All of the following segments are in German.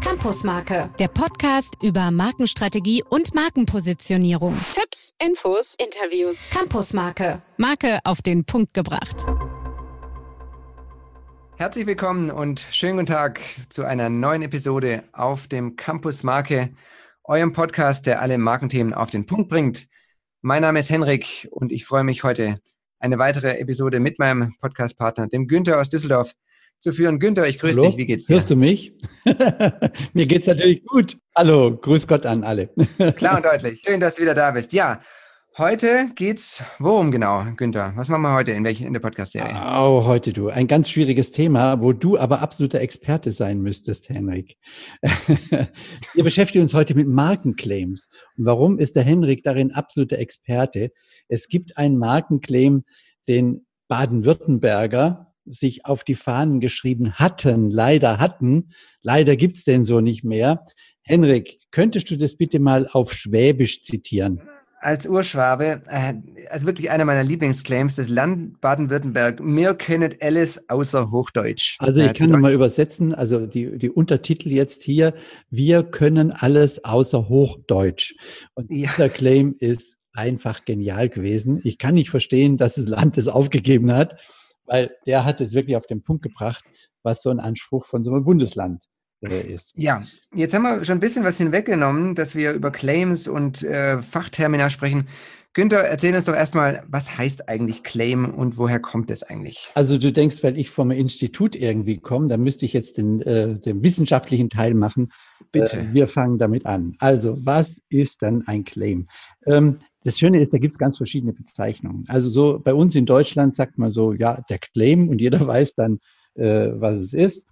Campusmarke, der Podcast über Markenstrategie und Markenpositionierung. Tipps, Infos, Interviews. Campusmarke, Marke auf den Punkt gebracht. Herzlich willkommen und schönen guten Tag zu einer neuen Episode auf dem Campus Marke, eurem Podcast, der alle Markenthemen auf den Punkt bringt. Mein Name ist Henrik und ich freue mich heute, eine weitere Episode mit meinem Podcastpartner, dem Günther aus Düsseldorf, zu führen. Günther, ich grüße Hallo? dich. Wie geht's dir? Hörst du mich? Mir geht's natürlich gut. Hallo, grüß Gott an alle. Klar und deutlich. Schön, dass du wieder da bist. Ja, heute geht's worum genau, Günther? Was machen wir heute in, welch, in der Podcast-Serie? Oh, heute du. Ein ganz schwieriges Thema, wo du aber absoluter Experte sein müsstest, Henrik. Wir beschäftigen uns heute mit Markenclaims. Und warum ist der Henrik darin absoluter Experte? Es gibt einen Markenclaim, den Baden-Württemberger sich auf die Fahnen geschrieben hatten, leider hatten. Leider gibt's den so nicht mehr. Henrik, könntest du das bitte mal auf Schwäbisch zitieren? Als Urschwabe, äh, also wirklich einer meiner Lieblingsclaims, das Land Baden-Württemberg, mir kennet alles außer Hochdeutsch. Also ich Äh, kann nochmal übersetzen, also die, die Untertitel jetzt hier, wir können alles außer Hochdeutsch. Und Ja. dieser Claim ist einfach genial gewesen. Ich kann nicht verstehen, dass das Land es aufgegeben hat, weil der hat es wirklich auf den Punkt gebracht, was so ein Anspruch von so einem Bundesland äh, ist. Ja, jetzt haben wir schon ein bisschen was hinweggenommen, dass wir über Claims und äh, Fachtermina sprechen. Günther, erzähl uns doch erstmal, was heißt eigentlich Claim und woher kommt es eigentlich? Also du denkst, weil ich vom Institut irgendwie komme, dann müsste ich jetzt den, äh, den wissenschaftlichen Teil machen. Bitte. Äh, wir fangen damit an. Also, was ist dann ein Claim? Ähm, das Schöne ist, da gibt es ganz verschiedene Bezeichnungen. Also so bei uns in Deutschland sagt man so, ja, der Claim und jeder weiß dann, äh, was es ist.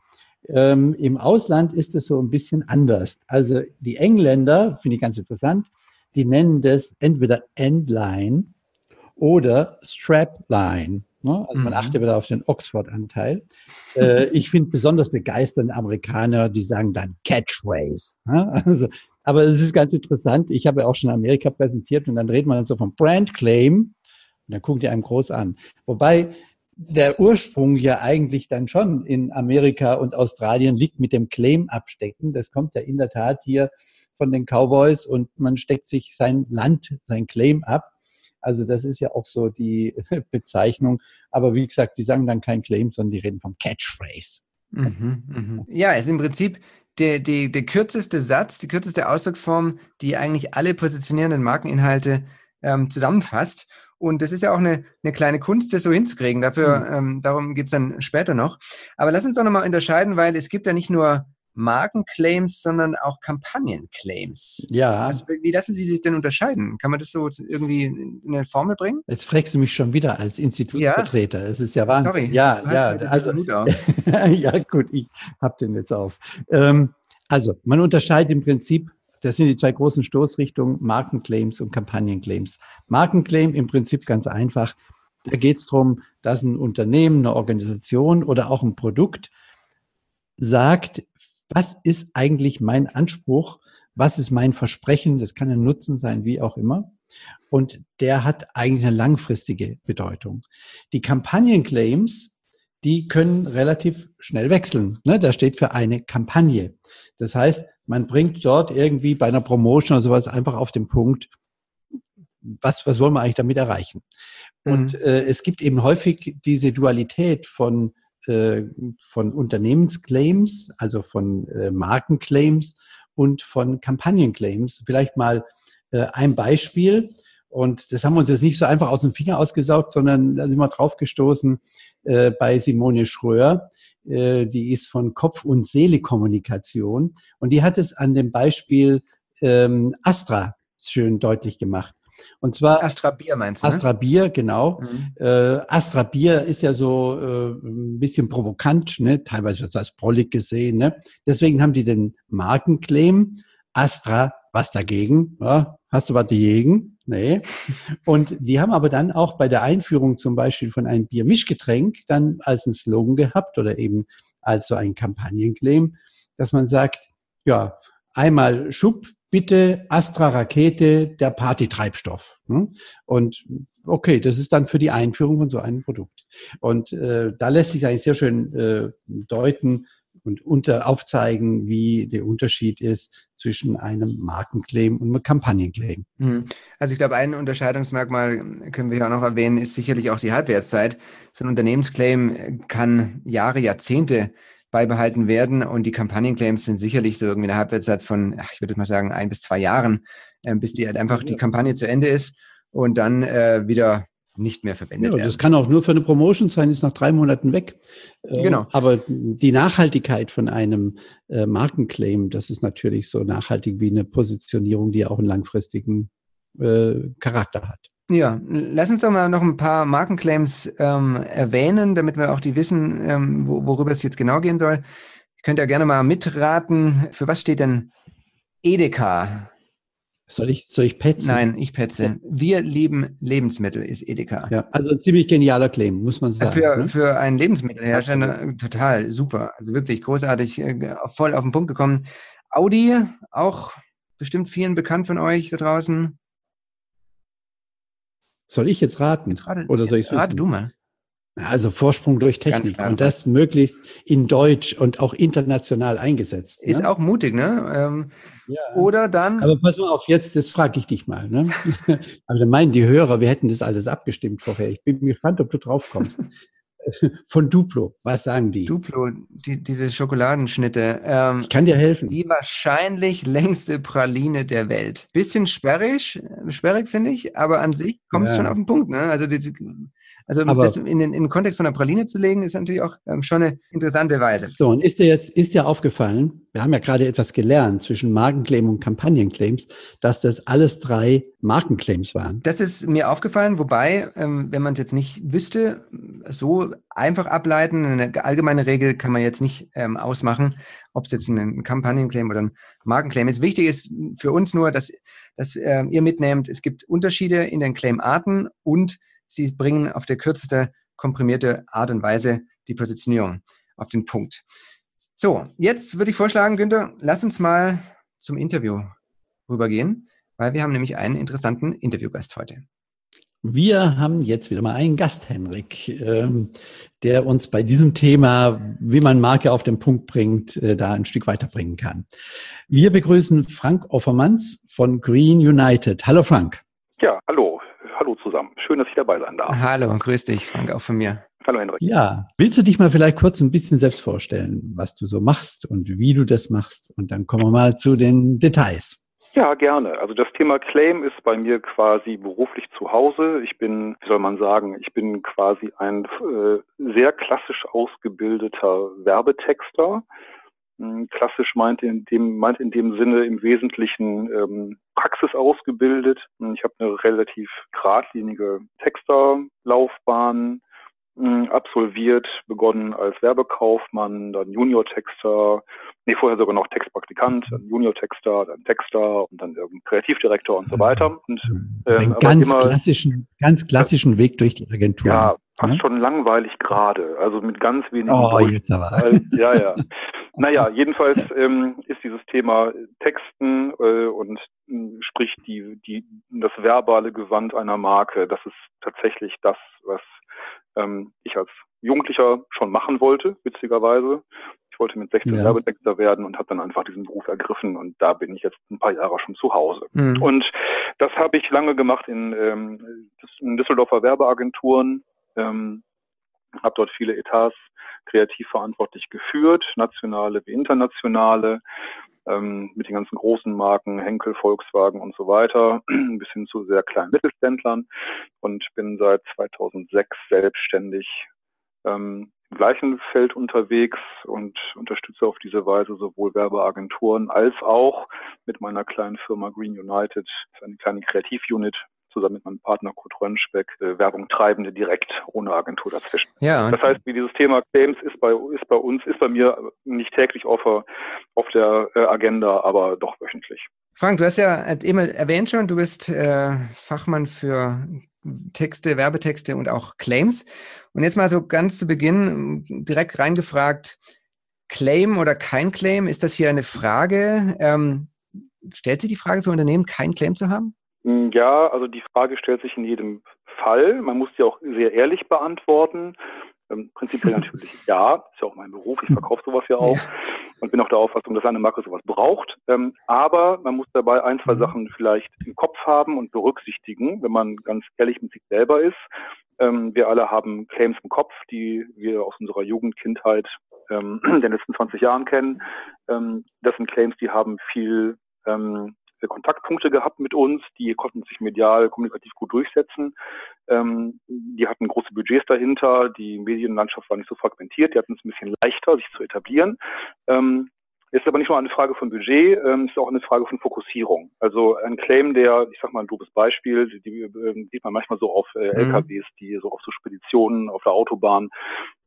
Ähm, Im Ausland ist es so ein bisschen anders. Also die Engländer, finde ich ganz interessant, die nennen das entweder Endline oder Strapline. Ne? Also man Mhm. achte wieder auf den Oxford-Anteil. Äh, ich finde besonders begeisternde Amerikaner, die sagen dann Catchphrase. Ne? Also, aber es ist ganz interessant. Ich habe ja auch schon Amerika präsentiert und dann redet man so vom Brand Claim und dann guckt ihr einem groß an. Wobei der Ursprung ja eigentlich dann schon in Amerika und Australien liegt mit dem Claim abstecken. Das kommt ja in der Tat hier von den Cowboys und man steckt sich sein Land, sein Claim ab. Also das ist ja auch so die Bezeichnung. Aber wie gesagt, die sagen dann kein Claim, sondern die reden vom Catchphrase. Mhm, mhm. Ja, es ist im Prinzip der, der, der kürzeste Satz, die kürzeste Ausdrucksform, die eigentlich alle positionierenden Markeninhalte ähm, zusammenfasst. Und das ist ja auch eine, eine kleine Kunst, das so hinzukriegen. Dafür, ähm, darum geht's dann später noch. Aber lass uns doch nochmal unterscheiden, weil es gibt ja nicht nur Markenclaims, sondern auch Kampagnenclaims. Ja, Was, wie lassen Sie sich denn unterscheiden? Kann man das so irgendwie in eine Formel bringen? jetzt fragst du mich schon wieder als Institutsvertreter. Es ist ja Wahnsinn. Sorry. Ja, ja, also auf. ja, gut, ich hab den jetzt auf. Ähm, also, man unterscheidet im Prinzip, das sind die zwei großen Stoßrichtungen, Markenclaims und Kampagnenclaims. Markenclaim im Prinzip ganz einfach. Da geht es darum, dass ein Unternehmen, eine Organisation oder auch ein Produkt sagt, was ist eigentlich mein Anspruch, was ist mein Versprechen, das kann ein Nutzen sein, wie auch immer. Und der hat eigentlich eine langfristige Bedeutung. Die Kampagnenclaims, die können relativ schnell wechseln. Ne? Da steht für eine Kampagne. Das heißt, man bringt dort irgendwie bei einer Promotion oder sowas einfach auf den Punkt, was, was wollen wir eigentlich damit erreichen? Und Mhm. äh, es gibt eben häufig diese Dualität von, äh, von Unternehmensclaims, also von äh, Markenclaims und von Kampagnenclaims. Vielleicht mal äh, ein Beispiel. Und das haben wir uns jetzt nicht so einfach aus dem Finger ausgesaugt, sondern da sind wir drauf gestoßen äh, bei Simone Schröer. Äh, die ist von Kopf- und Seele-Kommunikation. Und die hat es an dem Beispiel ähm, Astra schön deutlich gemacht. Und zwar Astra Bier meinst du? ne? Astra Bier, genau. Mhm. Äh, Astra Bier ist ja so äh, ein bisschen provokant, ne? teilweise wird es als Prollig gesehen. Ne? Deswegen haben die den Markenclaim Astra, was dagegen? Ja, hast du was dagegen? Nee. Und die haben aber dann auch bei der Einführung zum Beispiel von einem Biermischgetränk dann als ein Slogan gehabt oder eben als so ein Kampagnenclaim, dass man sagt, ja, einmal Schub, bitte Astra Rakete, der Partytreibstoff. Ne? Und okay, das ist dann für die Einführung von so einem Produkt. Und äh, da lässt sich eigentlich sehr schön äh, deuten, und unter aufzeigen, wie der Unterschied ist zwischen einem Markenclaim und einem Kampagnenclaim. Mhm. Also ich glaube, ein Unterscheidungsmerkmal können wir ja auch noch erwähnen, ist sicherlich auch die Halbwertszeit. So ein Unternehmensclaim kann Jahre, Jahrzehnte beibehalten werden und die Kampagnenclaims sind sicherlich so irgendwie eine Halbwertszeit von, ach, ich würde mal sagen, ein bis zwei Jahren, äh, bis die halt einfach die Kampagne zu Ende ist und dann äh, wieder nicht mehr verwendet ja, werden. Das kann auch nur für eine Promotion sein, ist nach drei Monaten weg. Äh, genau. Aber die Nachhaltigkeit von einem äh, Markenclaim, das ist natürlich so nachhaltig wie eine Positionierung, die auch einen langfristigen äh, Charakter hat. Ja, lass uns doch mal noch ein paar Markenclaims ähm, erwähnen, damit wir auch die wissen, ähm, wo, worüber es jetzt genau gehen soll. Ihr könnt ja gerne mal mitraten. Für was steht denn Edeka? Soll ich, soll ich petzen? Nein, ich petze. Wir lieben Lebensmittel, ist Edeka. Ja, also ein ziemlich genialer Claim, muss man sagen. Für, ne? für einen Lebensmittelhersteller Absolut. total super. Also wirklich großartig, äh, voll auf den Punkt gekommen. Audi, auch bestimmt vielen bekannt von euch da draußen. Soll ich jetzt raten? Jetzt rate, Oder soll ich es Rate du mal. Also Vorsprung durch Technik und das möglichst in Deutsch und auch international eingesetzt. Ist ne? auch mutig, ne? Ähm, ja. Oder dann. Aber pass mal auf, jetzt, das frage ich dich mal. Ne? Aber dann meinen die Hörer, wir hätten das alles abgestimmt vorher. Ich bin gespannt, ob du drauf kommst. Von Duplo, was sagen die? Duplo, die, diese Schokoladenschnitte. Ähm, ich kann dir helfen. Die wahrscheinlich längste Praline der Welt. Bisschen sperrig, sperrig finde ich, aber an sich kommt es ja. schon auf den Punkt. Ne? Also diese, also Aber das in den, in den Kontext von der Praline zu legen, ist natürlich auch ähm, schon eine interessante Weise. So, und ist dir jetzt, ist dir aufgefallen, wir haben ja gerade etwas gelernt zwischen Markenclaim und Kampagnenclaims, dass das alles drei Markenclaims waren. Das ist mir aufgefallen, wobei, ähm, wenn man es jetzt nicht wüsste, so einfach ableiten, eine allgemeine Regel kann man jetzt nicht ähm, ausmachen, ob es jetzt ein Kampagnenclaim oder ein Markenclaim ist. Wichtig ist für uns nur, dass, dass äh, ihr mitnehmt, es gibt Unterschiede in den Claimarten und Sie bringen auf der kürzeste komprimierte Art und Weise die Positionierung auf den Punkt. So, jetzt würde ich vorschlagen, Günther, lass uns mal zum Interview rübergehen, weil wir haben nämlich einen interessanten Interviewgast heute. Wir haben jetzt wieder mal einen Gast, Henrik, ähm, der uns bei diesem Thema, wie man Marke auf den Punkt bringt, äh, da ein Stück weiterbringen kann. Wir begrüßen Frank Offermanns von Green United. Hallo Frank. Ja, hallo hallo zusammen. Schön, dass ich dabei sein darf. Hallo und grüß dich, Frank, auch von mir. Hallo Henrik. Ja, willst du dich mal vielleicht kurz ein bisschen selbst vorstellen, was du so machst und wie du das machst? Und dann kommen wir mal zu den Details. Ja, gerne. Also das Thema Claim ist bei mir quasi beruflich zu Hause. Ich bin, wie soll man sagen, ich bin quasi ein äh, sehr klassisch ausgebildeter Werbetexter. Hm, klassisch meint in dem, meint in dem Sinne im Wesentlichen ähm, Praxis ausgebildet. Ich habe eine relativ geradlinige Texterlaufbahn hm, absolviert, begonnen als Werbekaufmann, dann Junior-Texter, nee, vorher sogar noch Textpraktikant, dann Junior-Texter, dann Texter und dann Kreativdirektor und so weiter. Und, ähm, Einen ganz immer, klassischen, ganz klassischen Weg durch die Agentur. Ja, fast ja? schon langweilig gerade, also mit ganz wenig. Oh, jetzt aber. Ja, ja. Naja, jedenfalls ähm, ist dieses Thema Texten äh, und äh, sprich die, die, das verbale Gewand einer Marke, das ist tatsächlich das, was ähm, ich als Jugendlicher schon machen wollte, witzigerweise. Ich wollte mit 16 ja. Werbetexter werden und habe dann einfach diesen Beruf ergriffen und da bin ich jetzt ein paar Jahre schon zu Hause. Mhm. Und das habe ich lange gemacht in, ähm, in Düsseldorfer Werbeagenturen, ähm, habe dort viele Etats kreativ verantwortlich geführt, nationale wie internationale, ähm, mit den ganzen großen Marken, Henkel, Volkswagen und so weiter, bis hin zu sehr kleinen Mittelständlern und bin seit 2006 selbstständig ähm, im gleichen Feld unterwegs und unterstütze auf diese Weise sowohl Werbeagenturen als auch mit meiner kleinen Firma Green United, eine kleine Kreativunit, zusammen mit meinem Partner Kurt Rönnschbeck äh, Werbung treibende direkt ohne Agentur dazwischen. Ja. Das heißt, wie dieses Thema Claims ist bei ist bei uns ist bei mir nicht täglich auf, auf der äh, Agenda, aber doch wöchentlich. Frank, du hast ja eben erwähnt schon, du bist äh, Fachmann für Texte, Werbetexte und auch Claims. Und jetzt mal so ganz zu Beginn direkt reingefragt, Claim oder kein Claim, ist das hier eine Frage? Ähm, stellt sich die Frage für Unternehmen, kein Claim zu haben? Hm, ja, also die Frage stellt sich in jedem Fall. Man muss die auch sehr ehrlich beantworten. Ähm, prinzipiell natürlich ja, ist ja auch mein Beruf, ich verkaufe sowas ja auch und bin auch der Auffassung, dass eine Marke sowas braucht. Ähm, aber man muss dabei ein, zwei mhm. Sachen vielleicht im Kopf haben und berücksichtigen, wenn man ganz ehrlich mit sich selber ist. Ähm, wir alle haben Claims im Kopf, die wir aus unserer Jugend, Kindheit ähm, den letzten 20 Jahren kennen. Ähm, das sind Claims, die haben viel ähm, Kontaktpunkte gehabt mit uns, die konnten sich medial kommunikativ gut durchsetzen. Ähm, die hatten große Budgets dahinter, die Medienlandschaft war nicht so fragmentiert, die hatten es ein bisschen leichter, sich zu etablieren. Ähm, ist aber nicht nur eine Frage von Budget, ähm, ist auch eine Frage von Fokussierung. Also ein Claim, der, ich sag mal ein doofes Beispiel, die, die äh, sieht man manchmal so auf äh, mhm. LKWs, die so auf so Speditionen auf der Autobahn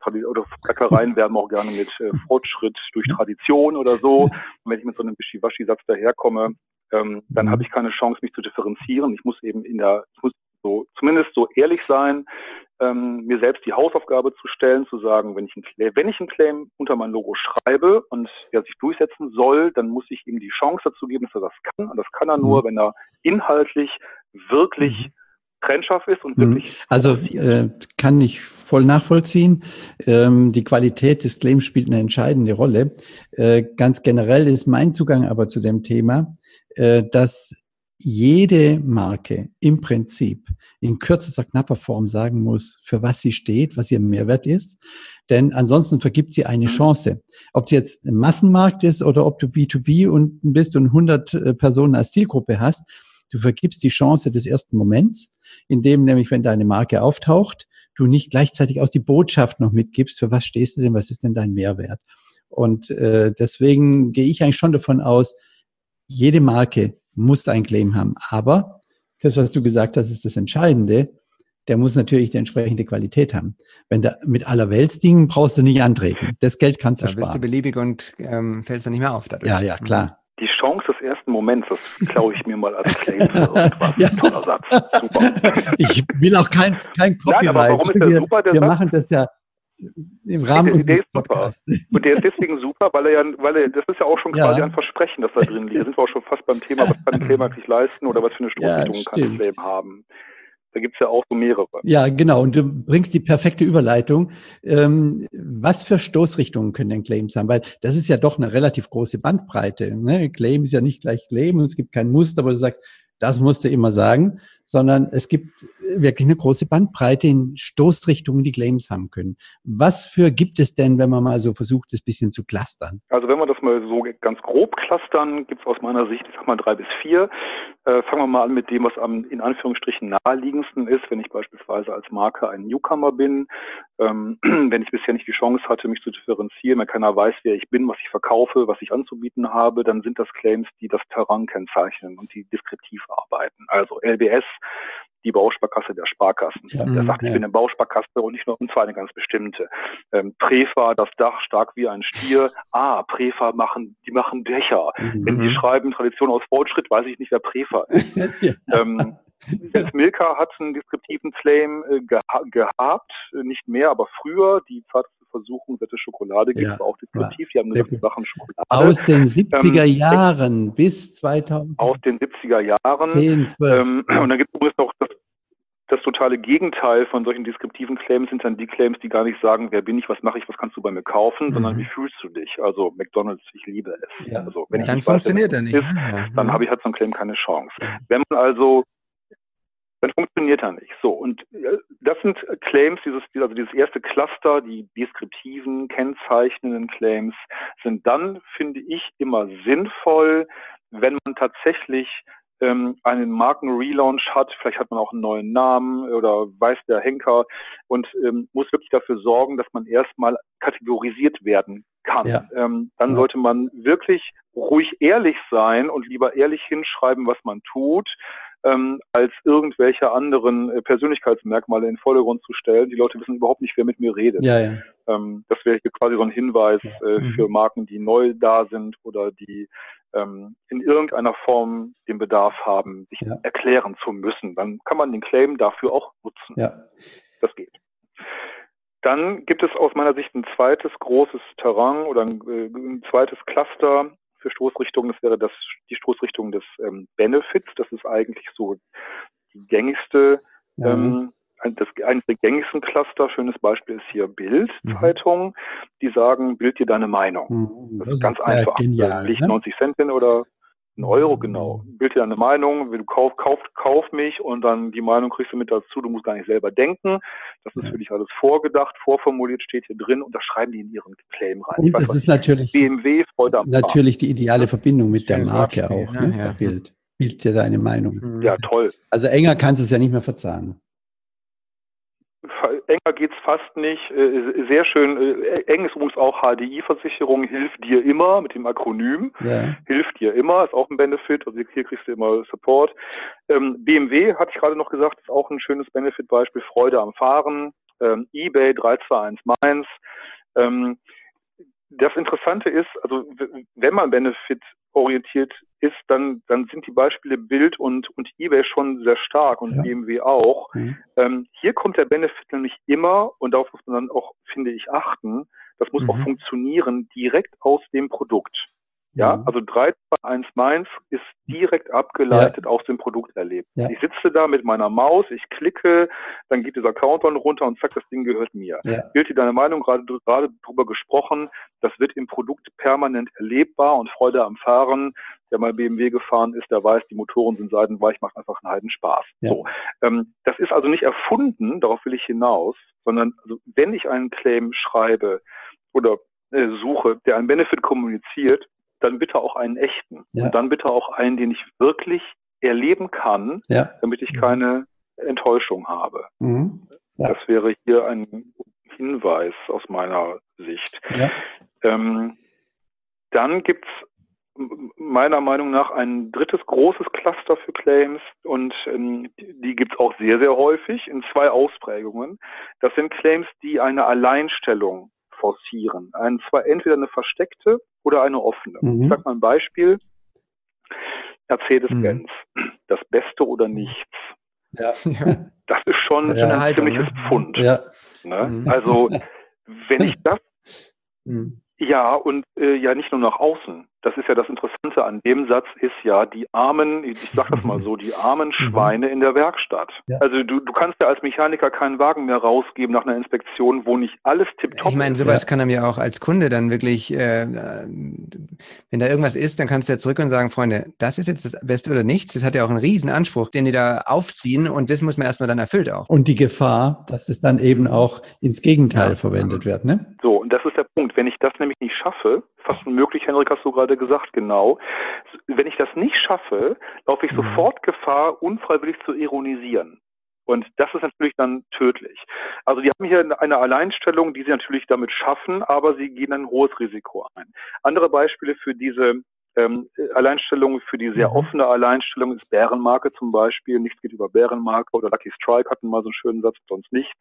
oder Bäckereien werben auch gerne mit äh, Fortschritt durch Tradition oder so. Und wenn ich mit so einem Wischiwaschi-Satz daherkomme, ähm, dann habe ich keine Chance, mich zu differenzieren. Ich muss eben in der, ich muss so zumindest so ehrlich sein, ähm, mir selbst die Hausaufgabe zu stellen, zu sagen, wenn ich, ein Claim, wenn ich einen Claim unter mein Logo schreibe und er sich durchsetzen soll, dann muss ich ihm die Chance dazu geben, dass er das kann. Und das kann er nur, mhm. wenn er inhaltlich wirklich mhm. trennscharf ist und wirklich. Mhm. Also äh, kann ich voll nachvollziehen. Ähm, die Qualität des Claims spielt eine entscheidende Rolle. Äh, ganz generell ist mein Zugang aber zu dem Thema, dass jede Marke im Prinzip in kürzester, knapper Form sagen muss, für was sie steht, was ihr Mehrwert ist. Denn ansonsten vergibt sie eine mhm. Chance. Ob es jetzt ein Massenmarkt ist oder ob du B2B und bist und 100 äh, Personen als Zielgruppe hast, du vergibst die Chance des ersten Moments, indem nämlich, wenn deine Marke auftaucht, du nicht gleichzeitig aus die Botschaft noch mitgibst, für was stehst du denn, was ist denn dein Mehrwert. Und äh, deswegen gehe ich eigentlich schon davon aus, jede Marke muss ein Claim haben. Aber das, was du gesagt hast, ist das Entscheidende. Der muss natürlich die entsprechende Qualität haben. Wenn da mit aller Weltsdingen brauchst du nicht antreten. Das Geld kannst du da sparen. Da bist du beliebig und ähm, fällst dann nicht mehr auf dadurch. Ja, ja, klar. Mhm. Die Chance des ersten Moments, das klaue ich mir mal als Claim für irgendwas. ja. Toller Satz. Super. Ich will auch kein, kein Copyright. Nein, aber warum ist der super, der wir Satz? machen das ja im Rahmen der, der ist super. Und der ist deswegen super, weil er ja, weil er, das ist ja auch schon quasi ja. ein Versprechen, das da drin liegt. Da sind wir auch schon fast beim Thema, was kann ein Claim eigentlich leisten oder was für eine Stoßrichtung ja, kann ein Claim haben. Da gibt's ja auch so mehrere. Ja, genau. Und du bringst die perfekte Überleitung. Ähm, was für Stoßrichtungen können denn Claims haben? Weil das ist ja doch eine relativ große Bandbreite. Ne? Claim ist ja nicht gleich Claim und es gibt kein Muster, wo du sagst, das musst du immer sagen, sondern es gibt wirklich eine große Bandbreite in Stoßrichtungen, die Claims haben können. Was für gibt es denn, wenn man mal so versucht, das bisschen zu clustern? Also wenn wir das mal so ganz grob clustern, gibt es aus meiner Sicht, ich sag mal drei bis vier. Äh, fangen wir mal an mit dem, was am in Anführungsstrichen naheliegendsten ist, wenn ich beispielsweise als Marke ein Newcomer bin, ähm, wenn ich bisher nicht die Chance hatte, mich zu differenzieren, wenn keiner weiß, wer ich bin, was ich verkaufe, was ich anzubieten habe, dann sind das Claims, die das Terrain kennzeichnen und die deskriptiv arbeiten. Also LBS die Bausparkasse der Sparkassen. Ja, der sagt, ja. ich bin eine Bausparkasse und nicht nur, und zwar eine ganz bestimmte. Ähm, Prefa, das Dach stark wie ein Stier. Ah, Prefa machen, die machen Dächer. Mhm. Wenn die schreiben Tradition aus Fortschritt, weiß ich nicht, wer Prefa ist. ja. ähm, Selbst Milka hat einen deskriptiven Claim äh, geha gehabt, nicht mehr, aber früher, die zarteste Versuchung, Wette Schokolade gibt es auch deskriptiv. Die haben gesagt, Sachen Schokolade. Aus den 70er ähm, Jahren bis 2000. Aus den 70er Jahren. 10, 12. Ähm, und dann gibt es übrigens noch das, das totale Gegenteil von solchen deskriptiven Claims sind dann die Claims, die gar nicht sagen, wer bin ich, was mache ich, was kannst du bei mir kaufen, mhm. sondern wie fühlst du dich? Also McDonalds, ich liebe es. Ja. Also wenn ja, ich dann funktioniert er nicht. Ist, ja. Dann habe ich halt so ein Claim keine Chance. Wenn man also dann funktioniert er nicht. So, und äh, das sind Claims, dieses, also dieses erste Cluster, die deskriptiven, kennzeichnenden Claims, sind dann, finde ich, immer sinnvoll, wenn man tatsächlich ähm, einen Markenrelaunch hat, vielleicht hat man auch einen neuen Namen oder weiß der Henker und ähm, muss wirklich dafür sorgen, dass man erstmal kategorisiert werden kann. Ja. Ähm, dann ja. sollte man wirklich ruhig ehrlich sein und lieber ehrlich hinschreiben, was man tut, ähm, als irgendwelche anderen äh, Persönlichkeitsmerkmale in den Vordergrund zu stellen. Die Leute wissen überhaupt nicht, wer mit mir redet. Ja, ja. Ähm, das wäre quasi so ein Hinweis äh, mhm. für Marken, die neu da sind oder die ähm, in irgendeiner Form den Bedarf haben, sich ja. erklären zu müssen. Dann kann man den Claim dafür auch nutzen. Ja. Das geht. Dann gibt es aus meiner Sicht ein zweites großes Terrain oder ein, äh, ein zweites Cluster für Stoßrichtung. Das wäre das, die Stoßrichtung des ähm, Benefits. Das ist eigentlich so die gängigste ja. ähm, das eines der gängigsten Cluster, schönes Beispiel ist hier Bild-Zeitung, mhm. die sagen, bild dir deine Meinung. Mhm. Das, das, ist ganz einfach. Genial, Liegt ne? 90 Cent hin oder ein Euro, genau. Bild dir deine Meinung, du kauf, kauf, kauf mich und dann die Meinung kriegst du mit dazu, du musst gar nicht selber denken. Das ist ja. für dich alles vorgedacht, vorformuliert, steht hier drin und das schreiben die in ihren Claim rein. Und das ist natürlich BMW, Freude am Natürlich die ideale Verbindung mit der Marke auch, ne? ne? Ja. Bild. Bild dir deine Meinung. Ja, toll. Also enger kannst du es ja nicht mehr verzahnen enger geht's fast nicht. Äh, sehr schön. Äh, eng ist übrigens auch HDI-Versicherung, hilft dir immer mit dem Akronym. Ja. Hilft dir immer, ist auch ein Benefit. Also hier kriegst du immer Support. Ähm, BMW, hatte ich gerade noch gesagt, ist auch ein schönes Benefit-Beispiel. Freude am Fahren. Ähm, eBay 321 Mainz. Ähm, das Interessante ist, also wenn man Benefit orientiert ist, dann, dann sind die Beispiele Bild und, und eBay schon sehr stark und ja. BMW auch. Mhm. Ähm, hier kommt der Benefit nämlich immer, und darauf muss man dann auch, finde ich, achten, das muss mhm. auch funktionieren, direkt aus dem Produkt. Ja, mhm. also 321 Mainz ist direkt abgeleitet ja. aus dem Produkt erlebt. Ja. Ich sitze da mit meiner Maus, ich klicke, dann geht dieser Countdown runter und zack, das Ding gehört mir. Ja. Dir deine Meinung gerade, gerade drüber gesprochen, das wird im Produkt permanent erlebbar und Freude am Fahren. Der mal BMW gefahren ist, der weiß, die Motoren sind seidenweich, macht einfach einen halben Spaß. Ja. So, ähm, das ist also nicht erfunden, darauf will ich hinaus, sondern also, wenn ich einen Claim schreibe oder äh, suche, der einen Benefit kommuniziert, dann bitte auch einen echten. Ja. Und dann bitte auch einen, den ich wirklich erleben kann, ja. damit ich keine Enttäuschung habe. Mhm. Ja. Das wäre hier ein Hinweis aus meiner Sicht. Ähm, dann gibt's meiner Meinung nach ein drittes großes Cluster für Claims und ähm, die gibt es auch sehr, sehr häufig in zwei Ausprägungen. Das sind Claims, die eine Alleinstellung forcieren. Ein, zwar entweder eine versteckte oder eine offene. Mhm. Ich sag mal ein Beispiel. Mercedes-Benz. Mhm. Das Beste oder nichts. Ja. Das ist schon ja, ein ziemliches ne? Pfund. Ja. Ne? Mhm. Also, wenn ich das, mhm. ja, und äh, ja nicht nur nach außen, das ist ja das Interessante an dem Satz, ist ja die armen, ich sag das mal so, die armen mhm. Schweine in der Werkstatt. Ja. Also du, du kannst ja als Mechaniker keinen Wagen mehr rausgeben nach einer Inspektion, wo nicht alles tipptopp ist. Ich meine, sowas ja. kann er mir auch als Kunde dann wirklich, äh, wenn da irgendwas ist, dann kannst du ja zurück und sagen, Freunde, das ist jetzt das Beste oder nichts. Das hat ja auch einen riesen Anspruch, den die da aufziehen und das muss man erstmal dann erfüllt auch. Und die Gefahr, dass es dann eben auch ins Gegenteil ja. verwendet wird, ne? So, und das ist der Punkt. Wenn ich das nämlich nicht schaffe, fast unmöglich, Henrik, hast du gerade gesagt, genau. Wenn ich das nicht schaffe, laufe ich mhm. sofort Gefahr, unfreiwillig zu ironisieren. Und das ist natürlich dann tödlich. Also die haben hier eine Alleinstellung, die sie natürlich damit schaffen, aber sie gehen ein hohes Risiko ein. Andere Beispiele für diese ähm, Alleinstellung für die sehr mhm. offene Alleinstellung ist Bärenmarke zum Beispiel. Nichts geht über Bärenmarke oder Lucky Strike hatten mal so einen schönen Satz, sonst nichts.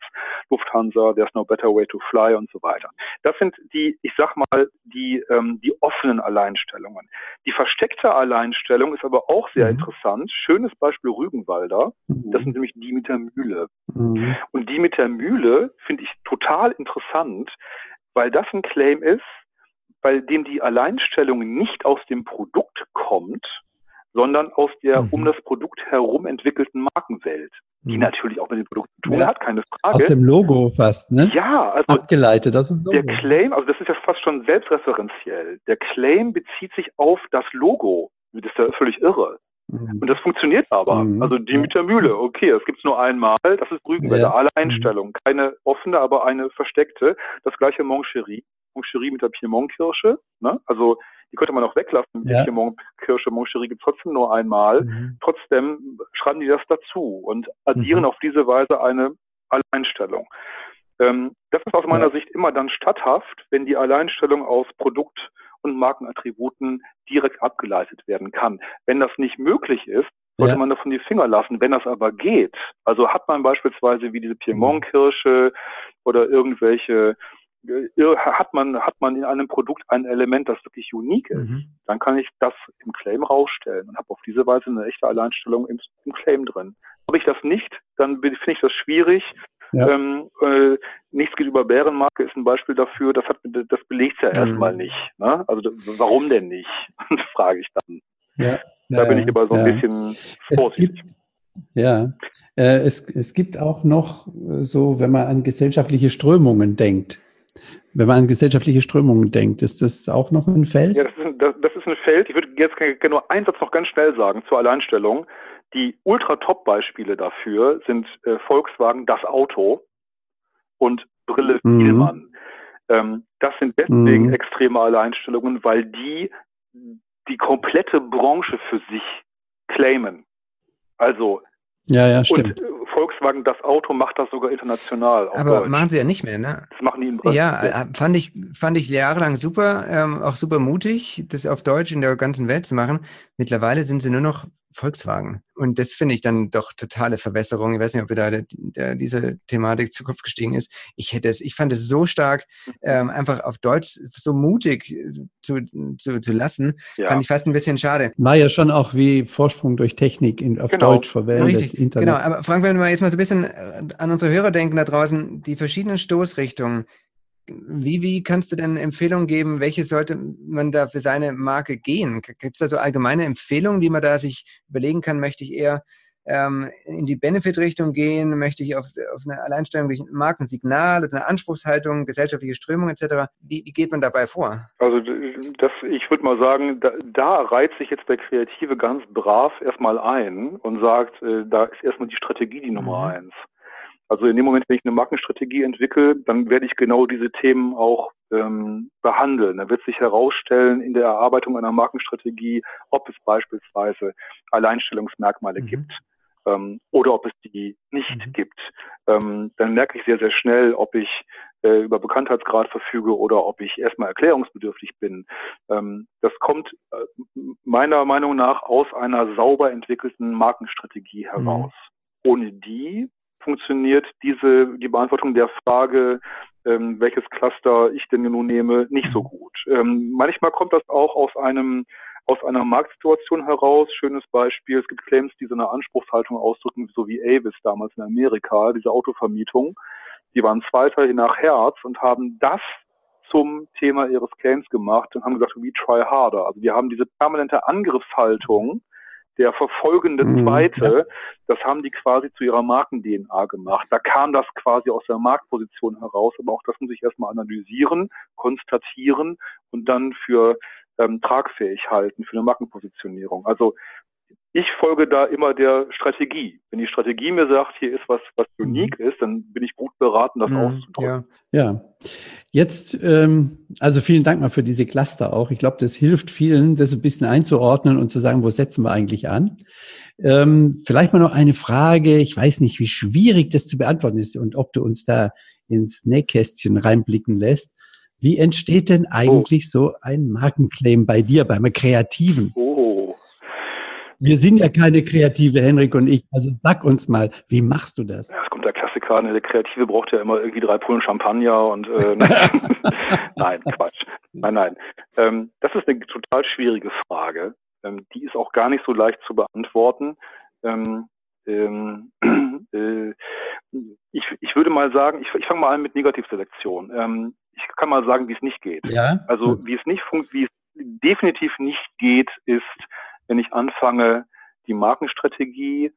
Lufthansa, there's no better way to fly und so weiter. Das sind die, ich sag mal, die, ähm, die offenen Alleinstellungen. Die versteckte Alleinstellung ist aber auch sehr mhm. interessant. Schönes Beispiel Rügenwalder. Mhm. Das sind nämlich die mit der Mühle. Mhm. Und die mit der Mühle finde ich total interessant, weil das ein Claim ist, bei dem die Alleinstellung nicht aus dem Produkt kommt, sondern aus der mhm. um das Produkt herum entwickelten Markenwelt, die mhm. natürlich auch mit dem Produkt zu tun ja. hat, keine Frage. Aus dem Logo fast, ne? Ja, also abgeleitet aus dem Logo. Der Claim, also das ist ja fast schon selbstreferenziell. Der Claim bezieht sich auf das Logo. Das ist ja völlig irre. Mhm. Und das funktioniert aber. Mhm. Also die mit der Mühle, okay, das gibt's nur einmal, das ist Rügenwälder, ja. alle mhm. Einstellungen. Keine offene, aber eine versteckte. Das gleiche Moncherie. Moncherie mit der Piemont-Kirsche. Ne? Also die könnte man auch weglassen. Ja. Die Piemont-Kirsche, Moncherie gibt trotzdem nur einmal. Mhm. Trotzdem schreiben die das dazu und addieren mhm. auf diese Weise eine Alleinstellung. Ähm, das ist aus meiner ja. Sicht immer dann statthaft, wenn die Alleinstellung aus Produkt und Markenattributen direkt abgeleitet werden kann. Wenn das nicht möglich ist, sollte ja. man davon die Finger lassen. Wenn das aber geht, also hat man beispielsweise wie diese Piemont-Kirsche oder irgendwelche hat man, hat man in einem Produkt ein Element, das wirklich unique ist, mhm. dann kann ich das im Claim rausstellen und habe auf diese Weise eine echte Alleinstellung im, im Claim drin. Habe ich das nicht, dann finde ich das schwierig. Ja. Ähm, äh, nichts geht über Bärenmarke ist ein Beispiel dafür, das, hat, das belegt ja mhm. erstmal nicht. Ne? Also warum denn nicht? frage ich dann. Ja. Da bin ich aber so ein bisschen vorsichtig. ja, Äh, es, es gibt auch noch äh, so, wenn man an gesellschaftliche Strömungen denkt. Wenn man an gesellschaftliche Strömungen denkt, ist das auch noch ein Feld? Ja, das ist ein, das, das ist ein Feld. Ich würde jetzt nur einen Satz noch ganz schnell sagen zur Alleinstellung. Die ultra-top-Beispiele dafür sind äh, Volkswagen das Auto und Brille mhm. Vielmann. Ähm, das sind deswegen mhm. extreme Alleinstellungen, weil die die komplette Branche für sich claimen. Also ja, ja, stimmt. Und äh, Volkswagen, das Auto macht das sogar international. Aber Deutsch. machen sie ja nicht mehr, ne? Das machen die in Brasilien. Ja, äh, fand ich, fand ich jahrelang super, ähm, auch super mutig, das auf Deutsch in der ganzen Welt zu machen. Mittlerweile sind sie nur noch Volkswagen. Und das finde ich dann doch totale Verwässerung. Ich weiß nicht, ob ihr da der, der, diese Thematik zu Kopf gestiegen ist. Ich hätte es, ich fand es so stark, ähm, einfach auf Deutsch so mutig äh, zu, zu, zu lassen, ja. fand ich fast ein bisschen schade. War ja schon auch wie Vorsprung durch Technik in, auf genau. Deutsch verwendet. Richtig, Internet. genau. Aber Frank, wenn wir jetzt mal so ein bisschen äh, an unsere Hörer denken da draußen, die verschiedenen Stoßrichtungen, wie, wie kannst du denn Empfehlungen geben, welche sollte man da für seine Marke gehen? Gibt es da so allgemeine Empfehlungen, die man da sich überlegen kann? Möchte ich eher ähm, in die Benefit-Richtung gehen? Möchte ich auf, auf eine Alleinstellung durch ein Markensignal eine Anspruchshaltung, gesellschaftliche Strömung etc.? Wie, wie geht man dabei vor? Also das, ich würde mal sagen, da, da reiht sich jetzt der Kreative ganz brav erstmal ein und sagt, äh, da ist erstmal die Strategie die Nummer mhm. eins. Also in dem Moment, wenn ich eine Markenstrategie entwickle, dann werde ich genau diese Themen auch ähm, behandeln. Da wird sich herausstellen in der Erarbeitung einer Markenstrategie, ob es beispielsweise Alleinstellungsmerkmale mhm. gibt ähm, oder ob es die nicht mhm. gibt. Ähm, dann merke ich sehr, sehr schnell, ob ich äh, über Bekanntheitsgrad verfüge oder ob ich erstmal erklärungsbedürftig bin. Ähm, das kommt äh, meiner Meinung nach aus einer sauber entwickelten Markenstrategie heraus. Mhm. Ohne die funktioniert diese, die Beantwortung der Frage, ähm, welches Cluster ich denn nun nehme, nicht so gut. Ähm, manchmal kommt das auch aus einem aus einer Marktsituation heraus. Schönes Beispiel, es gibt Claims, die so eine Anspruchshaltung ausdrücken, so wie Avis damals in Amerika, diese Autovermietung. Die waren Zweiter nach Herz und haben das zum Thema ihres Claims gemacht und haben gesagt, we try harder. Also die haben diese permanente Angriffshaltung der verfolgende mhm, Zweite, ja. das haben die quasi zu ihrer Marken-DNA gemacht. Da kam das quasi aus der Marktposition heraus, aber auch das muss ich erstmal analysieren, konstatieren und dann für ähm, tragfähig halten, für eine Markenpositionierung. Also ich folge da immer der Strategie. Wenn die Strategie mir sagt, hier ist was, was mhm. unique ist, dann bin ich gut beraten, das mhm, auszudrücken. Ja. ja. Jetzt, ähm, also vielen Dank mal für diese Cluster auch. Ich glaube, das hilft vielen, das ein bisschen einzuordnen und zu sagen, wo setzen wir eigentlich an. Ähm, vielleicht mal noch eine Frage. Ich weiß nicht, wie schwierig das zu beantworten ist und ob du uns da ins Nähkästchen reinblicken lässt. Wie entsteht denn oh. eigentlich oh. so ein Markenclaim bei dir, beim Kreativen? Oh wir sind ja keine Kreative, Henrik und ich. Also sag uns mal, wie machst du das? Ja, es kommt der Klassiker, ne? der Kreative braucht ja immer irgendwie drei Pullen Champagner und äh, nein, Quatsch. Nein, nein. Ähm, das ist eine total schwierige Frage. Ähm, die ist auch gar nicht so leicht zu beantworten. Ähm, ähm äh, ich, ich würde mal sagen, ich, ich fange mal an mit Negativselektion. Ähm, ich kann mal sagen, wie es nicht geht. Ja? Also wie es nicht funkt, wie es definitiv nicht geht, ist wenn ich anfange, die Markenstrategie,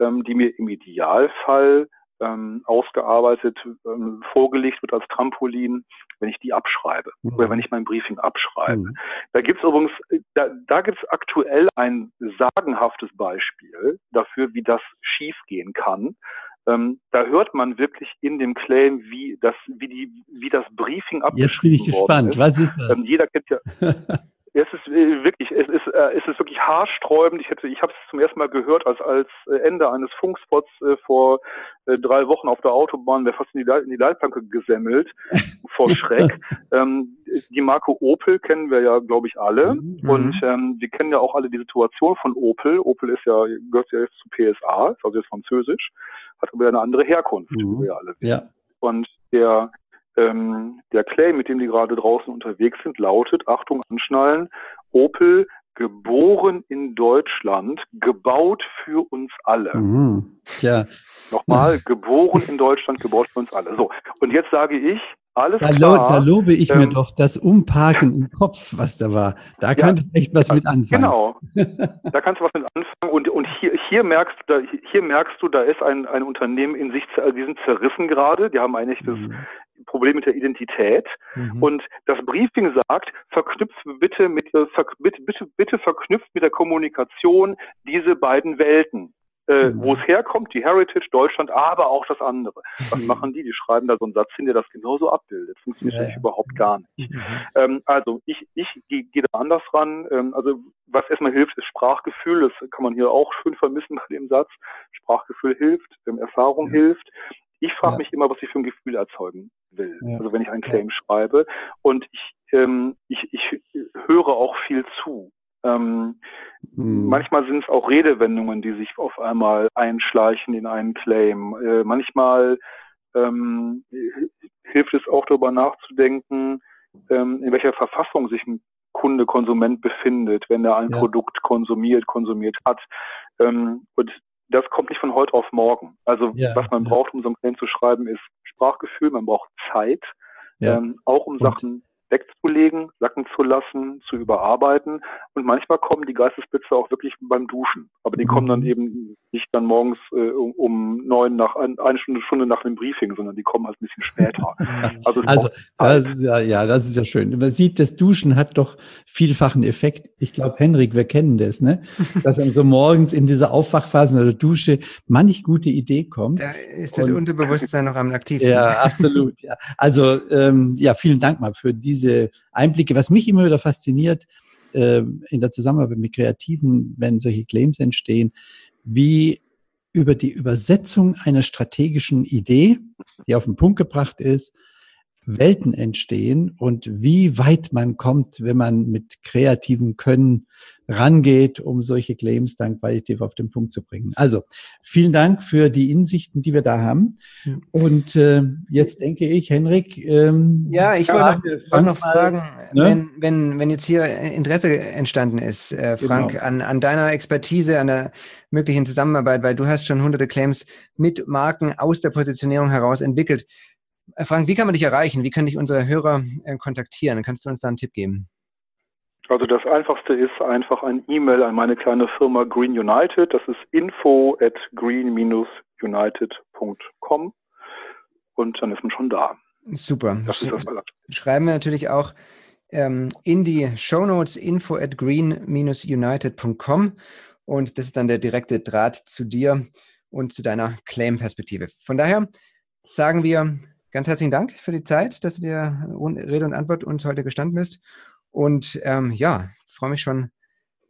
ähm, die mir im Idealfall ähm, ausgearbeitet, ähm, vorgelegt wird als Trampolin, wenn ich die abschreibe mhm. oder wenn ich mein Briefing abschreibe. Mhm. Da gibt es übrigens, da, da gibt es aktuell ein sagenhaftes Beispiel dafür, wie das schiefgehen kann. Ähm, da hört man wirklich in dem Claim, wie das, wie die, wie das Briefing abgeschrieben Jetzt bin ich gespannt. Ist. Was ist das? Ähm, jeder kennt ja, Es ist äh, wirklich, es ist, äh, es ist wirklich haarsträubend. Ich hätte, ich habe es zum ersten Mal gehört, als als äh, Ende eines Funkspots äh, vor äh, drei Wochen auf der Autobahn, wäre fast in die, in die Leitplanke gesemmelt vor Schreck. ähm, die Marke Opel kennen wir ja, glaube ich, alle. Mhm. Und ähm, wir kennen ja auch alle die Situation von Opel. Opel ist ja gehört ja jetzt zu PSA, ist also jetzt französisch, hat aber eine andere Herkunft, mhm. wie wir alle wissen. Ja. Und der ähm, der Claim, mit dem die gerade draußen unterwegs sind, lautet, Achtung, anschnallen, Opel geboren in Deutschland, gebaut für uns alle. Mhm. Ja. Nochmal, geboren in Deutschland, gebaut für uns alle. So, und jetzt sage ich, alles da, klar. Da lobe ich ähm, mir doch das Umparken im Kopf, was da war. Da ja, könnte ich echt was mit anfangen. Genau. Da kannst du was mit anfangen. Und, und hier, hier merkst du, da, hier merkst du, da ist ein, ein Unternehmen in sich, die sind zerrissen gerade, die haben ein echtes mhm. Problem mit der Identität. Mhm. Und das Briefing sagt, verknüpft bitte mit, äh, bitte, bitte, bitte verknüpft mit der Kommunikation diese beiden Welten äh, mhm. wo es herkommt, die Heritage, Deutschland, aber auch das andere. Was mhm. machen die? Die schreiben da so einen Satz hin, der das genauso abbildet. Funktioniert ja, ja. überhaupt gar nicht. Mhm. Ähm, also ich, ich gehe geh da anders ran. Ähm, also was erstmal hilft, ist Sprachgefühl. Das kann man hier auch schön vermissen bei dem Satz. Sprachgefühl hilft, ähm, Erfahrung ja. hilft. Ich frage mich immer, was ich für ein Gefühl erzeugen will. Also wenn ich einen Claim schreibe. Und ich, ähm, ich, ich höre auch viel zu. Ähm, mhm. Manchmal sind es auch Redewendungen, die sich auf einmal einschleichen in einen Claim. Äh, manchmal ähm, hilft es auch darüber nachzudenken, ähm, in welcher Verfassung sich ein Kunde, Konsument befindet, wenn er ein ja. Produkt konsumiert, konsumiert hat. Ähm, und das kommt nicht von heute auf morgen. Also ja, was man ja. braucht, um so ein Claim zu schreiben, ist Sprachgefühl, man braucht Zeit, ähm, auch um und Sachen wegzulegen, sacken zu lassen, zu überarbeiten. Und manchmal kommen die Geistesblitze auch wirklich beim Duschen. Aber die mhm. kommen dann eben nicht dann morgens äh, um neun nach eine Stunde, Stunde nach dem Briefing, sondern die kommen halt ein bisschen später. also, also das ist ja, ja, das ist ja schön. Man sieht, das Duschen hat doch vielfachen Effekt. Ich glaube, Henrik, wir kennen das, ne? Dass einem so morgens in dieser Aufwachphase oder Dusche manch gute Idee kommt. Da ist das Und, Unterbewusstsein noch am aktivsten. Ja, absolut. Ja. Also ähm, ja, vielen Dank mal für diese Einblicke. Was mich immer wieder fasziniert, äh, in der Zusammenarbeit mit Kreativen, wenn solche Claims entstehen, wie über die Übersetzung einer strategischen Idee, die auf den Punkt gebracht ist, Welten entstehen und wie weit man kommt, wenn man mit kreativem Können rangeht, um solche Claims dann qualitativ auf den Punkt zu bringen. Also vielen Dank für die Insichten, die wir da haben. Und äh, jetzt denke ich, Henrik. Ähm, ja, ich wollte noch, noch fragen, ne? wenn, wenn, wenn jetzt hier Interesse entstanden ist, äh, Frank, genau. an, an deiner Expertise, an der möglichen Zusammenarbeit, weil du hast schon hunderte Claims mit Marken aus der Positionierung heraus entwickelt. Äh, Frank, wie kann man dich erreichen? Wie können dich unsere Hörer äh, kontaktieren? Kannst du uns da einen Tipp geben? Also das einfachste ist einfach ein E-Mail an meine kleine Firma Green United. Das ist info at green-united.com und dann ist man schon da. Super. Das ist das Schreiben wir natürlich auch ähm, in die Show Notes info at green-united.com und das ist dann der direkte Draht zu dir und zu deiner Claim-Perspektive. Von daher sagen wir ganz herzlichen Dank für die Zeit, dass du dir Rede und Antwort uns heute gestanden bist. Und ähm, ja, freue mich schon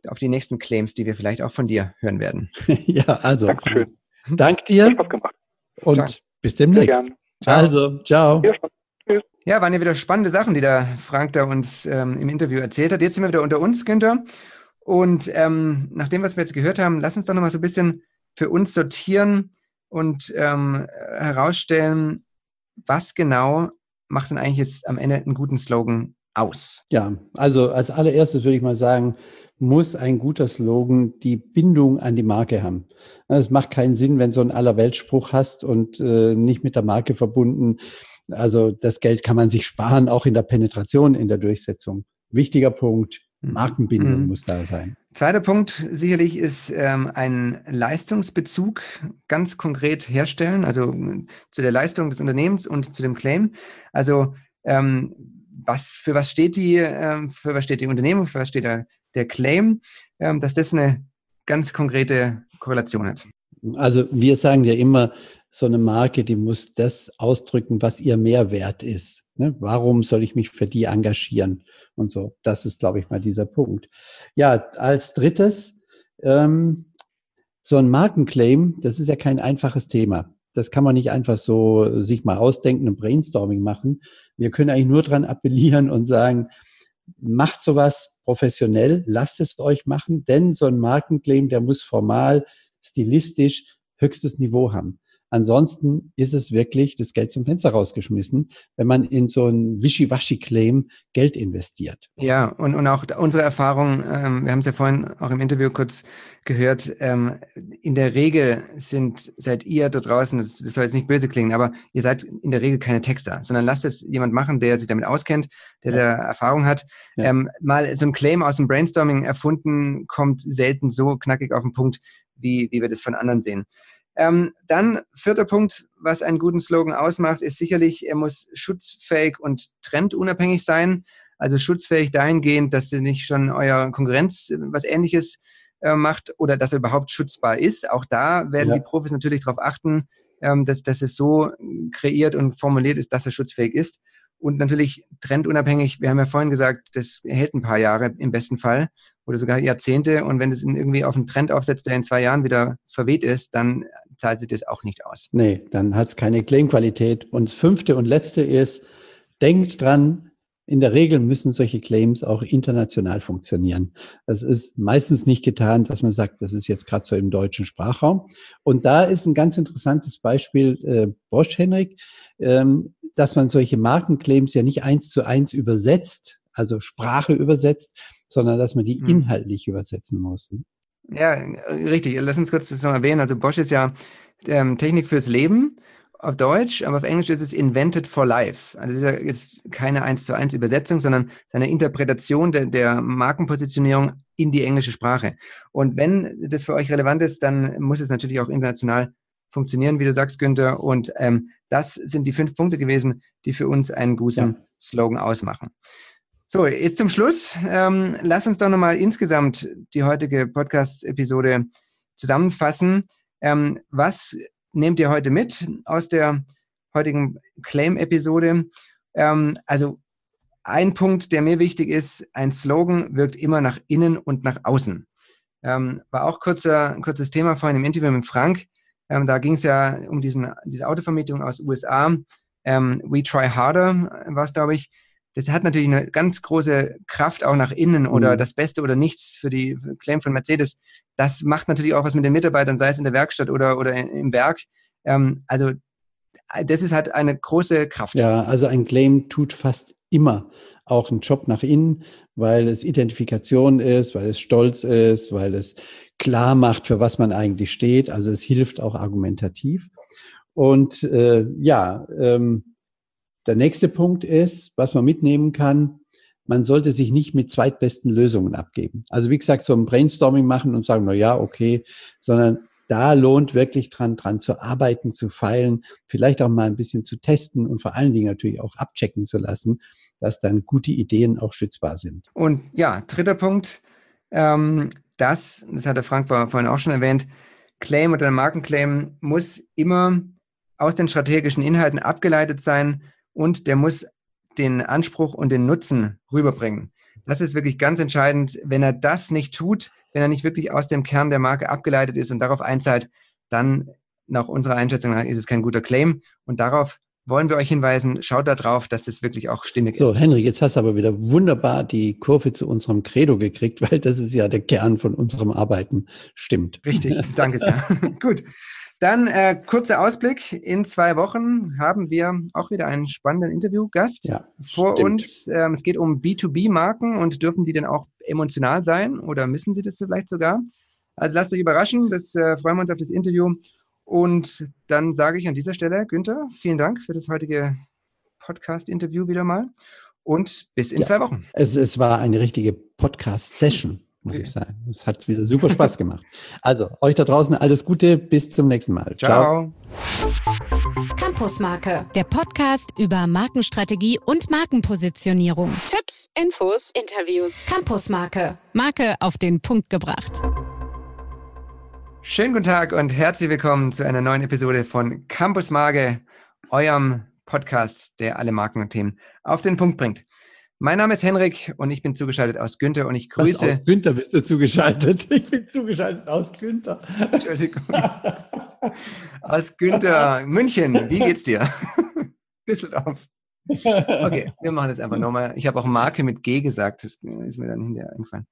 auf die nächsten Claims, die wir vielleicht auch von dir hören werden. ja, also. Dankeschön. Dank dir. Spaß gemacht. Und ciao. bis demnächst. Ciao. Also, ciao. Ja, waren ja wieder spannende Sachen, die der Frank da uns ähm, im Interview erzählt hat. Jetzt sind wir wieder unter uns, Günther. Und ähm, nach dem, was wir jetzt gehört haben, lass uns doch nochmal so ein bisschen für uns sortieren und ähm, herausstellen, was genau macht denn eigentlich jetzt am Ende einen guten Slogan aus? Ja, also als allererstes würde ich mal sagen, muss ein guter Slogan die Bindung an die Marke haben. Es macht keinen Sinn, wenn du so einen Allerweltspruch hast und äh, nicht mit der Marke verbunden. Also das Geld kann man sich sparen, auch in der Penetration, in der Durchsetzung. Wichtiger Punkt, mhm. Markenbindung mhm. muss da sein. Zweiter Punkt sicherlich ist ähm, ein Leistungsbezug ganz konkret herstellen, also zu der Leistung des Unternehmens und zu dem Claim. Also ähm, was, für was steht die, ähm, für was steht die Unternehmung, für was steht der, der Claim, ähm, dass das eine ganz konkrete Korrelation hat. Also wir sagen ja immer, so eine Marke, die muss das ausdrücken, was ihr Mehrwert ist. Ne? Warum soll ich mich für die engagieren? Und so, das ist, glaube ich, mal dieser Punkt. Ja, als drittes, ähm, so ein Markenclaim, das ist ja kein einfaches Thema. Das kann man nicht einfach so sich mal ausdenken und Brainstorming machen. Wir können eigentlich nur dran appellieren und sagen, macht sowas professionell, lasst es euch machen, denn so ein Markenclaim, der muss formal, stilistisch höchstes Niveau haben. Ansonsten ist es wirklich das Geld zum Fenster rausgeschmissen, wenn man in so ein Wischiwaschi-Claim Geld investiert. Ja, und, und auch unsere Erfahrung, ähm, wir haben es ja vorhin auch im Interview kurz gehört, ähm, in der Regel sind, seid ihr da draußen, das, das soll jetzt nicht böse klingen, aber ihr seid in der Regel keine Texter, sondern lasst es jemand machen, der sich damit auskennt, der ja. da Erfahrung hat. Ja. Ähm, mal so ein Claim aus dem Brainstorming erfunden, kommt selten so knackig auf den Punkt, wie, wie wir das von anderen sehen. Ähm, dann vierter Punkt, was einen guten Slogan ausmacht, ist sicherlich, er muss schutzfähig und trendunabhängig sein. Also schutzfähig dahingehend, dass ihr nicht schon euer Konkurrenz äh, was ähnliches äh, macht oder dass er überhaupt schutzbar ist. Auch da werden ja. die Profis natürlich darauf achten, ähm, dass, dass es so kreiert und formuliert ist, dass er schutzfähig ist. Und natürlich trendunabhängig, wir haben ja vorhin gesagt, das hält ein paar Jahre im besten Fall oder sogar Jahrzehnte. Und wenn es irgendwie auf einen Trend aufsetzt, der in zwei Jahren wieder verweht ist, dann zahlt sich das auch nicht aus. Nee, dann hat es keine Claimqualität. Und das fünfte und letzte ist, denkt dran, in der Regel müssen solche Claims auch international funktionieren. Das ist meistens nicht getan, dass man sagt, das ist jetzt gerade so im deutschen Sprachraum. Und da ist ein ganz interessantes Beispiel äh, Bosch, Henrik, ähm, dass man solche Markenclaims ja nicht eins zu eins übersetzt, also Sprache übersetzt, sondern dass man die hm. inhaltlich übersetzen muss. Ja, richtig. Lass uns kurz das noch erwähnen. Also Bosch ist ja ähm, Technik fürs Leben auf Deutsch, aber auf Englisch ist es Invented for Life. Also es ist ja jetzt keine eins zu eins Übersetzung, sondern seine Interpretation der, der Markenpositionierung in die englische Sprache. Und wenn das für euch relevant ist, dann muss es natürlich auch international funktionieren, wie du sagst, Günther. Und ähm, das sind die fünf Punkte gewesen, die für uns einen guten ja. Slogan ausmachen. So, jetzt zum Schluss. Ähm, lass uns doch nochmal insgesamt die heutige Podcast-Episode zusammenfassen. Ähm, was nehmt ihr heute mit aus der heutigen Claim-Episode? Ähm, also ein Punkt, der mir wichtig ist, ein Slogan wirkt immer nach innen und nach außen. Ähm, war auch kurzer, ein kurzes Thema vorhin im Interview mit Frank. Ähm, da ging es ja um diesen, diese Autovermietung aus USA. Ähm, We Try Harder war es, glaube ich. Das hat natürlich eine ganz große Kraft auch nach innen oder mhm. das Beste oder nichts für die Claim von Mercedes das macht natürlich auch was mit den Mitarbeitern, sei es in der Werkstatt oder, oder im Werk. Ähm, also das ist halt eine große Kraft. Ja, also ein Claim tut fast immer auch einen Job nach innen, weil es Identifikation ist, weil es Stolz ist, weil es klar macht, für was man eigentlich steht. Also es hilft auch argumentativ. Und äh, ja, ähm, der nächste Punkt ist, was man mitnehmen kann, man sollte sich nicht mit zweitbesten Lösungen abgeben. Also wie gesagt, so ein Brainstorming machen und sagen, na ja, okay, sondern da lohnt wirklich dran, dran zu arbeiten, zu feilen, vielleicht auch mal ein bisschen zu testen und vor allen Dingen natürlich auch abchecken zu lassen, dass dann gute Ideen auch schützbar sind. Und ja, dritter Punkt, ähm, das, das hat der Frank vorhin auch schon erwähnt, Claim oder Markenclaim muss immer aus den strategischen Inhalten abgeleitet sein und der muss den Anspruch und den Nutzen rüberbringen. Das ist wirklich ganz entscheidend. Wenn er das nicht tut, wenn er nicht wirklich aus dem Kern der Marke abgeleitet ist und darauf einzahlt, dann nach unserer Einschätzung ist es kein guter Claim. Und darauf wollen wir euch hinweisen, schaut da drauf, dass das wirklich auch stimmig so, ist. So, Henrik, jetzt hast du aber wieder wunderbar die Kurve zu unserem Credo gekriegt, weil das ist ja der Kern von unserem Arbeiten. Stimmt. Richtig, danke sehr. Gut. Dann äh, kurzer Ausblick. In zwei Wochen haben wir auch wieder einen spannenden Interviewgast ja, vor stimmt. uns. Ähm, es geht um B2B-Marken und dürfen die denn auch emotional sein oder müssen sie das vielleicht sogar? Also lasst euch überraschen. Das äh, freuen wir uns auf das Interview. Und dann sage ich an dieser Stelle, Günther, vielen Dank für das heutige Podcast-Interview wieder mal. Und bis in ja, zwei Wochen. Es, es war eine richtige Podcast-Session muss okay. ich sagen. Es hat wieder super Spaß gemacht. Also, euch da draußen alles Gute, bis zum nächsten Mal. Ciao. Campusmarke, der Podcast über Markenstrategie und Markenpositionierung. Tipps, Infos, Interviews. Campusmarke, Marke auf den Punkt gebracht. Schönen guten Tag und herzlich willkommen zu einer neuen Episode von Campusmarke, eurem Podcast, der alle Marken und Themen auf den Punkt bringt. Mein Name ist Henrik und ich bin zugeschaltet aus Günther und ich grüße. Was, aus Günther bist du zugeschaltet. Ich bin zugeschaltet aus Günther. Entschuldigung. aus Günther, München. Wie geht's dir? Düsseldorf. Okay, wir machen das einfach nochmal. Ich habe auch Marke mit G gesagt. Das ist mir dann hinterher eingefallen.